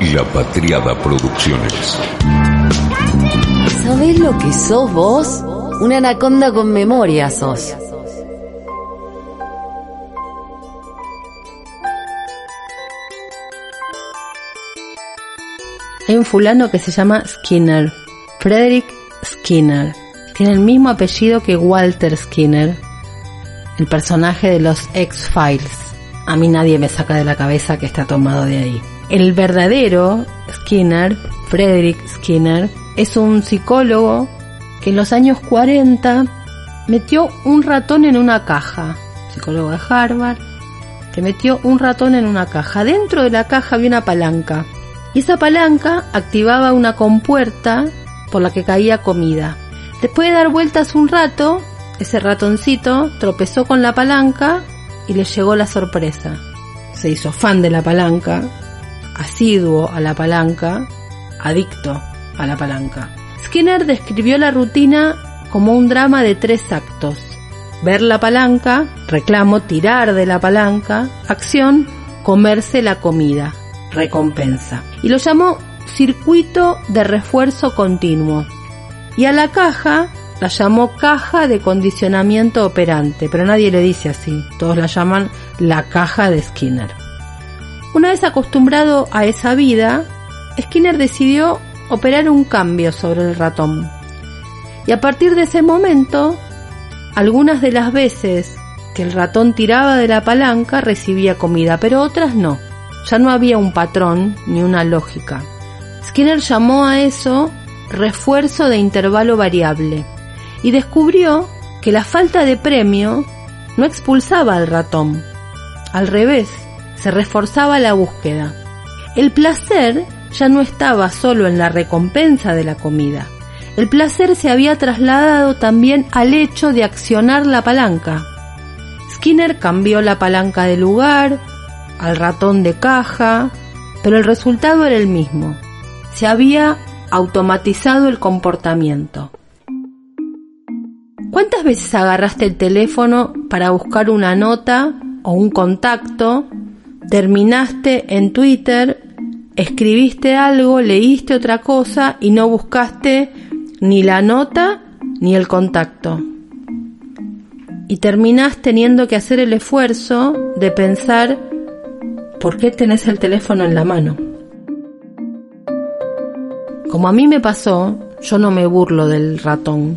La Patriada Producciones. ¿Sabés lo que sos vos? Una anaconda con memoria sos. Hay un fulano que se llama Skinner, Frederick Skinner. Tiene el mismo apellido que Walter Skinner, el personaje de los X-Files. A mí nadie me saca de la cabeza que está tomado de ahí. El verdadero Skinner, Frederick Skinner, es un psicólogo que en los años 40 metió un ratón en una caja. Psicólogo de Harvard, que metió un ratón en una caja. Dentro de la caja había una palanca. Y esa palanca activaba una compuerta por la que caía comida. Después de dar vueltas un rato, ese ratoncito tropezó con la palanca y le llegó la sorpresa. Se hizo fan de la palanca, asiduo a la palanca, adicto a la palanca. Skinner describió la rutina como un drama de tres actos. Ver la palanca, reclamo, tirar de la palanca, acción, comerse la comida, recompensa. Y lo llamó circuito de refuerzo continuo. Y a la caja la llamó caja de condicionamiento operante, pero nadie le dice así, todos la llaman la caja de Skinner. Una vez acostumbrado a esa vida, Skinner decidió operar un cambio sobre el ratón. Y a partir de ese momento, algunas de las veces que el ratón tiraba de la palanca recibía comida, pero otras no. Ya no había un patrón ni una lógica. Skinner llamó a eso refuerzo de intervalo variable y descubrió que la falta de premio no expulsaba al ratón. Al revés, se reforzaba la búsqueda. El placer ya no estaba solo en la recompensa de la comida. El placer se había trasladado también al hecho de accionar la palanca. Skinner cambió la palanca de lugar, al ratón de caja, pero el resultado era el mismo. Se había automatizado el comportamiento. ¿Cuántas veces agarraste el teléfono para buscar una nota o un contacto? Terminaste en Twitter, escribiste algo, leíste otra cosa y no buscaste ni la nota ni el contacto. Y terminás teniendo que hacer el esfuerzo de pensar ¿por qué tenés el teléfono en la mano? Como a mí me pasó, yo no me burlo del ratón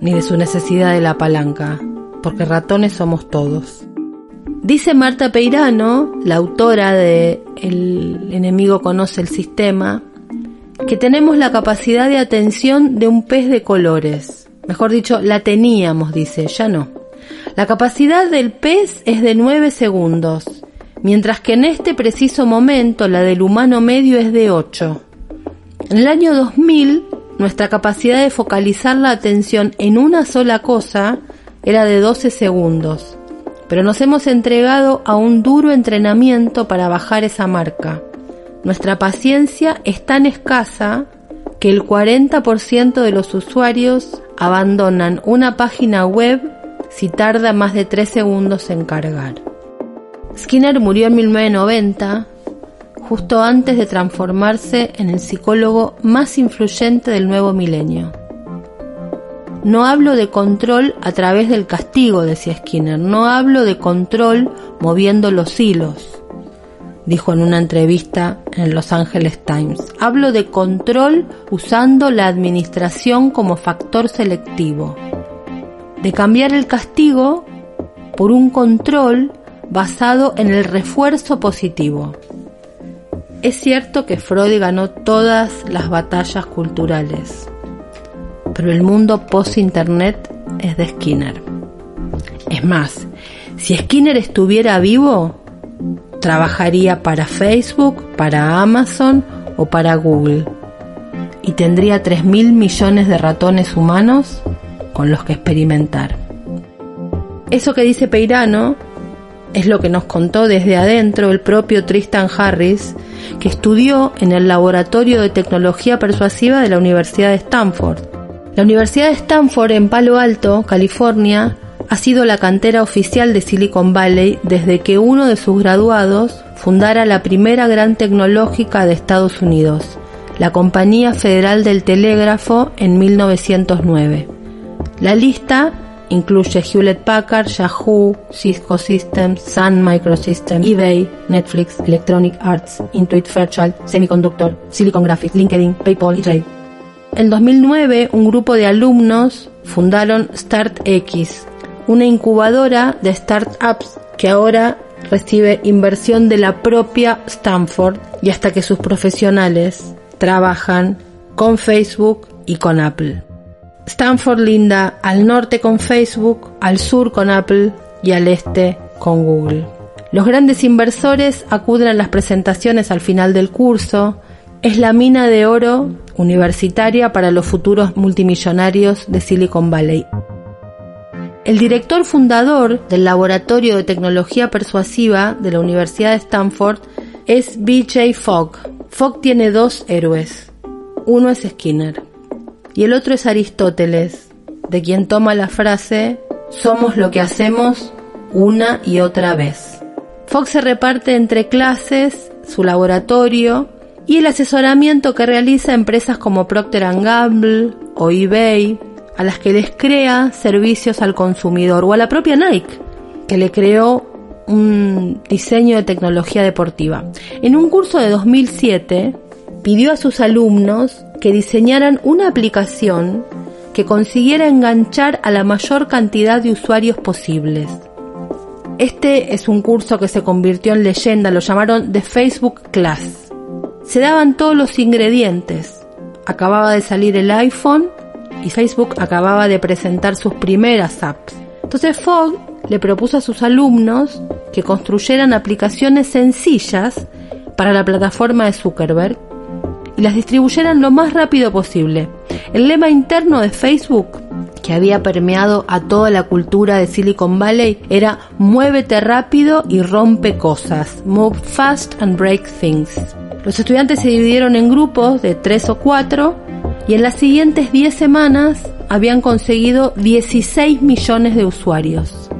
ni de su necesidad de la palanca, porque ratones somos todos. Dice Marta Peirano, la autora de El enemigo conoce el sistema, que tenemos la capacidad de atención de un pez de colores. Mejor dicho, la teníamos, dice, ya no. La capacidad del pez es de 9 segundos, mientras que en este preciso momento la del humano medio es de 8. En el año 2000 nuestra capacidad de focalizar la atención en una sola cosa era de 12 segundos, pero nos hemos entregado a un duro entrenamiento para bajar esa marca. Nuestra paciencia es tan escasa que el 40% de los usuarios abandonan una página web si tarda más de 3 segundos en cargar. Skinner murió en 1990 justo antes de transformarse en el psicólogo más influyente del nuevo milenio. No hablo de control a través del castigo, decía Skinner, no hablo de control moviendo los hilos, dijo en una entrevista en Los Angeles Times. Hablo de control usando la administración como factor selectivo, de cambiar el castigo por un control basado en el refuerzo positivo. Es cierto que Freud ganó todas las batallas culturales, pero el mundo post-internet es de Skinner. Es más, si Skinner estuviera vivo, trabajaría para Facebook, para Amazon o para Google y tendría 3 mil millones de ratones humanos con los que experimentar. Eso que dice Peirano es lo que nos contó desde adentro el propio Tristan Harris, que estudió en el Laboratorio de Tecnología Persuasiva de la Universidad de Stanford. La Universidad de Stanford en Palo Alto, California, ha sido la cantera oficial de Silicon Valley desde que uno de sus graduados fundara la primera gran tecnológica de Estados Unidos, la Compañía Federal del Telégrafo en 1909. La lista incluye Hewlett Packard, Yahoo, Cisco Systems, Sun Microsystems, eBay, Netflix, Electronic Arts, Intuit Fairchild, Semiconductor, Silicon Graphics, LinkedIn, PayPal y Trade. En 2009, un grupo de alumnos fundaron StartX, una incubadora de startups que ahora recibe inversión de la propia Stanford y hasta que sus profesionales trabajan con Facebook y con Apple. Stanford linda al norte con Facebook, al sur con Apple y al este con Google. Los grandes inversores acuden a las presentaciones al final del curso. Es la mina de oro universitaria para los futuros multimillonarios de Silicon Valley. El director fundador del Laboratorio de Tecnología Persuasiva de la Universidad de Stanford es BJ Fogg. Fogg tiene dos héroes. Uno es Skinner y el otro es Aristóteles, de quien toma la frase somos lo que hacemos una y otra vez. Fox se reparte entre clases, su laboratorio y el asesoramiento que realiza empresas como Procter Gamble o eBay, a las que les crea servicios al consumidor o a la propia Nike, que le creó un diseño de tecnología deportiva. En un curso de 2007 pidió a sus alumnos que diseñaran una aplicación que consiguiera enganchar a la mayor cantidad de usuarios posibles. Este es un curso que se convirtió en leyenda, lo llamaron The Facebook Class. Se daban todos los ingredientes. Acababa de salir el iPhone y Facebook acababa de presentar sus primeras apps. Entonces Fogg le propuso a sus alumnos que construyeran aplicaciones sencillas para la plataforma de Zuckerberg y las distribuyeran lo más rápido posible. El lema interno de Facebook, que había permeado a toda la cultura de Silicon Valley, era muévete rápido y rompe cosas. Move fast and break things. Los estudiantes se dividieron en grupos de tres o cuatro y en las siguientes 10 semanas habían conseguido 16 millones de usuarios.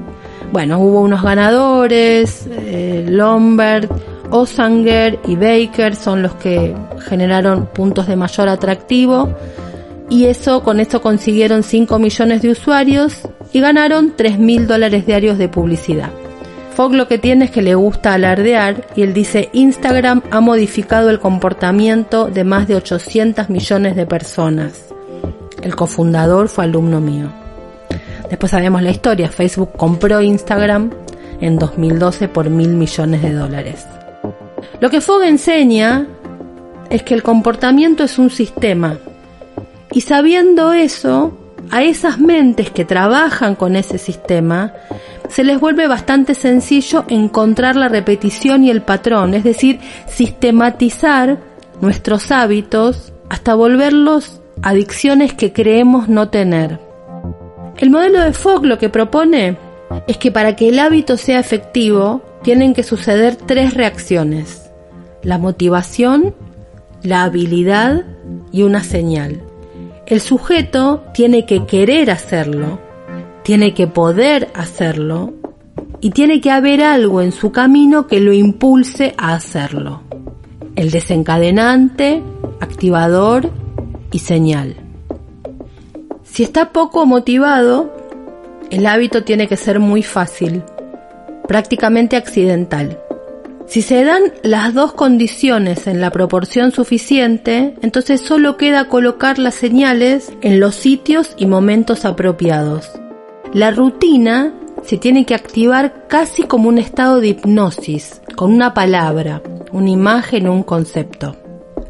Bueno, hubo unos ganadores, eh, Lombard, Osanger y Baker son los que generaron puntos de mayor atractivo y eso con esto consiguieron 5 millones de usuarios y ganaron 3 mil dólares diarios de publicidad. Fogg lo que tiene es que le gusta alardear y él dice Instagram ha modificado el comportamiento de más de 800 millones de personas. El cofundador fue alumno mío. Después sabemos la historia, Facebook compró Instagram en 2012 por mil millones de dólares. Lo que Fogg enseña es que el comportamiento es un sistema. Y sabiendo eso, a esas mentes que trabajan con ese sistema, se les vuelve bastante sencillo encontrar la repetición y el patrón, es decir, sistematizar nuestros hábitos hasta volverlos adicciones que creemos no tener. El modelo de Fogg lo que propone es que para que el hábito sea efectivo tienen que suceder tres reacciones la motivación, la habilidad y una señal. El sujeto tiene que querer hacerlo, tiene que poder hacerlo y tiene que haber algo en su camino que lo impulse a hacerlo. El desencadenante, activador y señal. Si está poco motivado, el hábito tiene que ser muy fácil, prácticamente accidental. Si se dan las dos condiciones en la proporción suficiente, entonces solo queda colocar las señales en los sitios y momentos apropiados. La rutina se tiene que activar casi como un estado de hipnosis, con una palabra, una imagen o un concepto.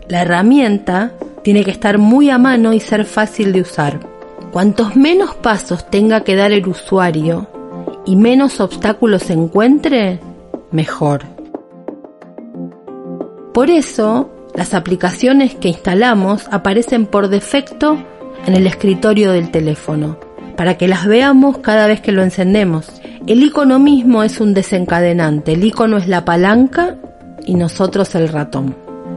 La herramienta tiene que estar muy a mano y ser fácil de usar. Cuantos menos pasos tenga que dar el usuario y menos obstáculos encuentre, mejor. Por eso, las aplicaciones que instalamos aparecen por defecto en el escritorio del teléfono, para que las veamos cada vez que lo encendemos. El icono mismo es un desencadenante, el icono es la palanca y nosotros el ratón.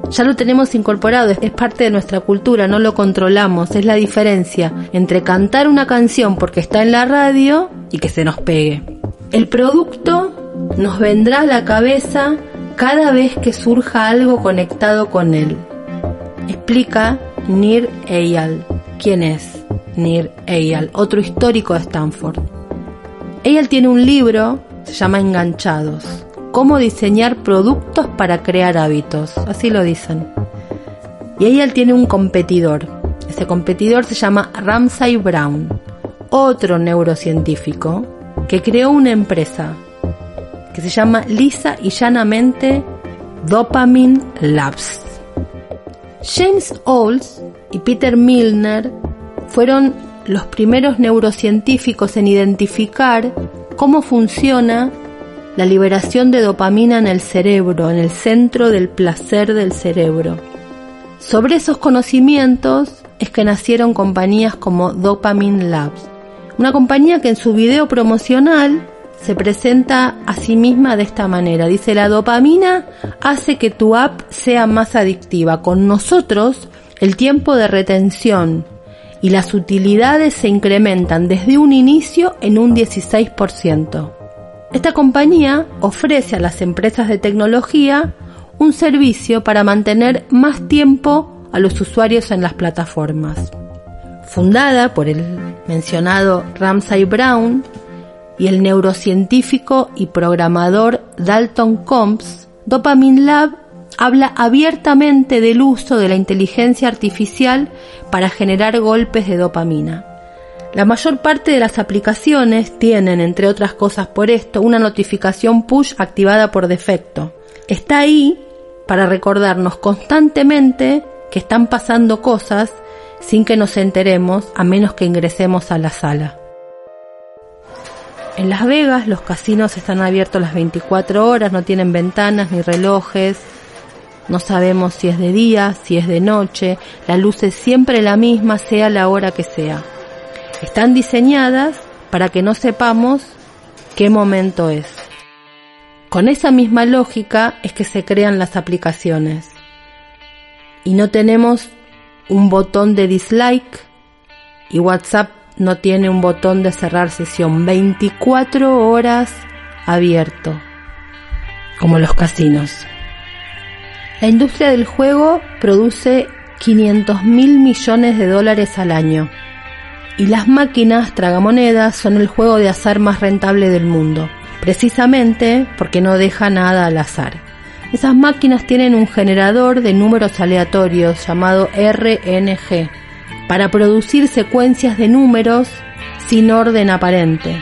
Ya lo tenemos incorporado, es parte de nuestra cultura, no lo controlamos, es la diferencia entre cantar una canción porque está en la radio y que se nos pegue. El producto nos vendrá a la cabeza cada vez que surja algo conectado con él. Explica Nir Eyal. ¿Quién es Nir Eyal? Otro histórico de Stanford. Eyal tiene un libro, se llama Enganchados. Cómo diseñar productos para crear hábitos. Así lo dicen. Y Eyal tiene un competidor. Ese competidor se llama Ramsay Brown, otro neurocientífico que creó una empresa que se llama lisa y llanamente Dopamine Labs. James Olds y Peter Milner fueron los primeros neurocientíficos en identificar cómo funciona la liberación de dopamina en el cerebro, en el centro del placer del cerebro. Sobre esos conocimientos es que nacieron compañías como Dopamine Labs, una compañía que en su video promocional se presenta a sí misma de esta manera. Dice, la dopamina hace que tu app sea más adictiva. Con nosotros, el tiempo de retención y las utilidades se incrementan desde un inicio en un 16%. Esta compañía ofrece a las empresas de tecnología un servicio para mantener más tiempo a los usuarios en las plataformas. Fundada por el mencionado Ramsay Brown, y el neurocientífico y programador Dalton Combs, Dopamine Lab habla abiertamente del uso de la inteligencia artificial para generar golpes de dopamina. La mayor parte de las aplicaciones tienen, entre otras cosas por esto, una notificación push activada por defecto. Está ahí para recordarnos constantemente que están pasando cosas sin que nos enteremos a menos que ingresemos a la sala. En Las Vegas los casinos están abiertos las 24 horas, no tienen ventanas ni relojes, no sabemos si es de día, si es de noche, la luz es siempre la misma, sea la hora que sea. Están diseñadas para que no sepamos qué momento es. Con esa misma lógica es que se crean las aplicaciones. Y no tenemos un botón de dislike y WhatsApp no tiene un botón de cerrar sesión, 24 horas abierto, como los casinos. La industria del juego produce 500 mil millones de dólares al año y las máquinas tragamonedas son el juego de azar más rentable del mundo, precisamente porque no deja nada al azar. Esas máquinas tienen un generador de números aleatorios llamado RNG, para producir secuencias de números sin orden aparente.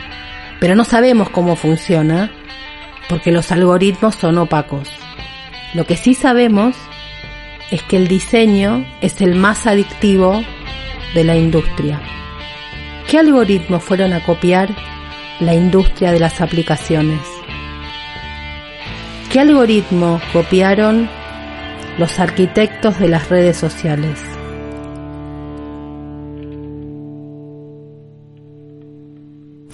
Pero no sabemos cómo funciona porque los algoritmos son opacos. Lo que sí sabemos es que el diseño es el más adictivo de la industria. ¿Qué algoritmos fueron a copiar la industria de las aplicaciones? ¿Qué algoritmo copiaron los arquitectos de las redes sociales?